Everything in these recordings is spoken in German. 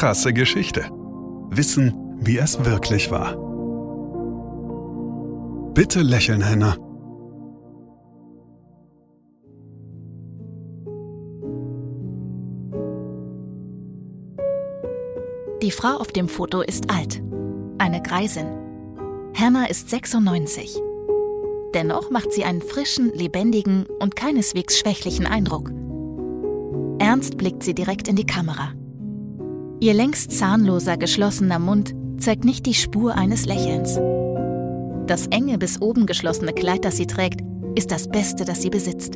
Krasse Geschichte. Wissen, wie es wirklich war. Bitte lächeln, Hannah. Die Frau auf dem Foto ist alt. Eine Greisin. Hannah ist 96. Dennoch macht sie einen frischen, lebendigen und keineswegs schwächlichen Eindruck. Ernst blickt sie direkt in die Kamera. Ihr längst zahnloser, geschlossener Mund zeigt nicht die Spur eines Lächelns. Das enge bis oben geschlossene Kleid, das sie trägt, ist das Beste, das sie besitzt.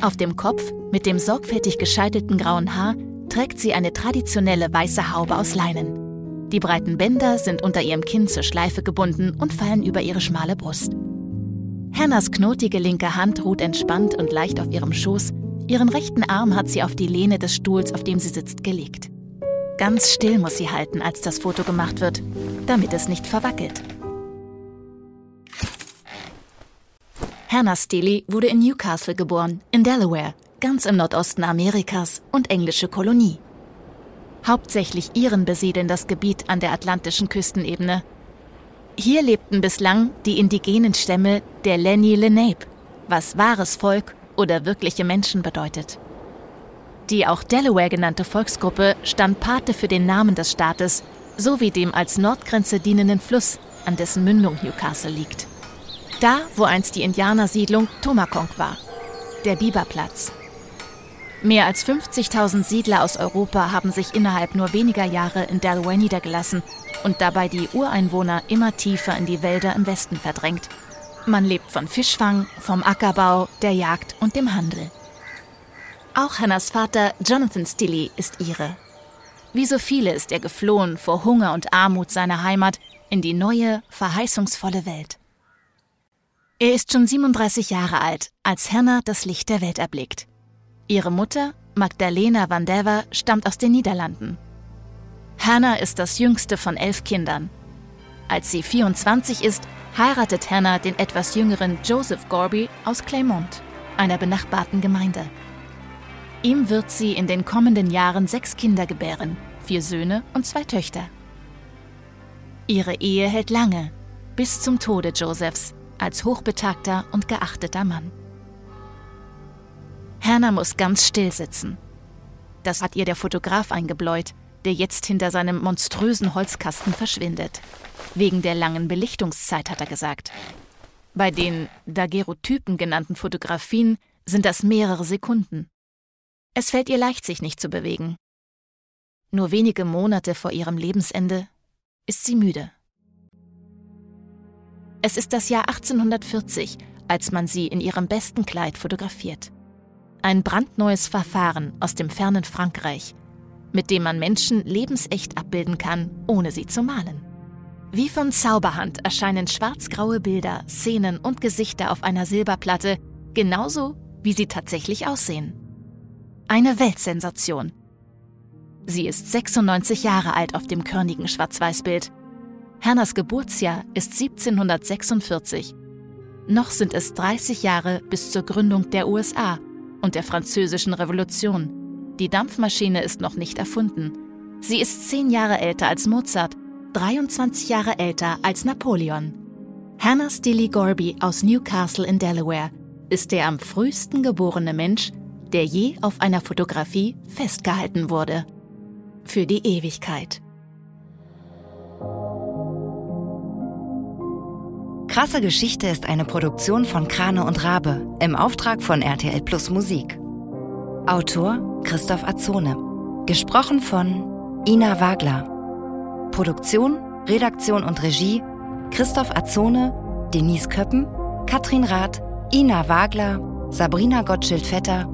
Auf dem Kopf, mit dem sorgfältig gescheitelten grauen Haar, trägt sie eine traditionelle weiße Haube aus Leinen. Die breiten Bänder sind unter ihrem Kinn zur Schleife gebunden und fallen über ihre schmale Brust. Hannahs knotige linke Hand ruht entspannt und leicht auf ihrem Schoß, ihren rechten Arm hat sie auf die Lehne des Stuhls, auf dem sie sitzt, gelegt. Ganz still muss sie halten, als das Foto gemacht wird, damit es nicht verwackelt. Hannah Steele wurde in Newcastle geboren, in Delaware, ganz im Nordosten Amerikas und englische Kolonie. Hauptsächlich Iren besiedeln das Gebiet an der atlantischen Küstenebene. Hier lebten bislang die indigenen Stämme der Lenni Lenape, was wahres Volk oder wirkliche Menschen bedeutet. Die auch Delaware genannte Volksgruppe stand Pate für den Namen des Staates sowie dem als Nordgrenze dienenden Fluss, an dessen Mündung Newcastle liegt. Da, wo einst die Indianersiedlung Tomakonk war, der Biberplatz. Mehr als 50.000 Siedler aus Europa haben sich innerhalb nur weniger Jahre in Delaware niedergelassen und dabei die Ureinwohner immer tiefer in die Wälder im Westen verdrängt. Man lebt von Fischfang, vom Ackerbau, der Jagd und dem Handel. Auch Hannahs Vater Jonathan Stilley ist ihre. Wie so viele ist er geflohen vor Hunger und Armut seiner Heimat in die neue, verheißungsvolle Welt. Er ist schon 37 Jahre alt, als Hannah das Licht der Welt erblickt. Ihre Mutter, Magdalena van Dever, stammt aus den Niederlanden. Hannah ist das jüngste von elf Kindern. Als sie 24 ist, heiratet Hannah den etwas jüngeren Joseph Gorby aus Claymont, einer benachbarten Gemeinde. Ihm wird sie in den kommenden Jahren sechs Kinder gebären, vier Söhne und zwei Töchter. Ihre Ehe hält lange, bis zum Tode Josephs, als hochbetagter und geachteter Mann. Hannah muss ganz still sitzen. Das hat ihr der Fotograf eingebläut, der jetzt hinter seinem monströsen Holzkasten verschwindet. Wegen der langen Belichtungszeit, hat er gesagt. Bei den Daguerreotypen genannten Fotografien sind das mehrere Sekunden. Es fällt ihr leicht, sich nicht zu bewegen. Nur wenige Monate vor ihrem Lebensende ist sie müde. Es ist das Jahr 1840, als man sie in ihrem besten Kleid fotografiert. Ein brandneues Verfahren aus dem fernen Frankreich, mit dem man Menschen lebensecht abbilden kann, ohne sie zu malen. Wie von Zauberhand erscheinen schwarz-graue Bilder, Szenen und Gesichter auf einer Silberplatte, genauso wie sie tatsächlich aussehen. Eine Weltsensation. Sie ist 96 Jahre alt auf dem körnigen Schwarz-Weiß-Bild. Hannahs Geburtsjahr ist 1746. Noch sind es 30 Jahre bis zur Gründung der USA und der Französischen Revolution. Die Dampfmaschine ist noch nicht erfunden. Sie ist zehn Jahre älter als Mozart, 23 Jahre älter als Napoleon. Hannah Steele Gorby aus Newcastle in Delaware ist der am frühesten geborene Mensch, der je auf einer Fotografie festgehalten wurde. Für die Ewigkeit. Krasse Geschichte ist eine Produktion von Krane und Rabe im Auftrag von RTL Plus Musik. Autor Christoph Azone. Gesprochen von Ina Wagler. Produktion, Redaktion und Regie Christoph Azone, Denise Köppen, Katrin Rath, Ina Wagler, Sabrina Gottschild-Vetter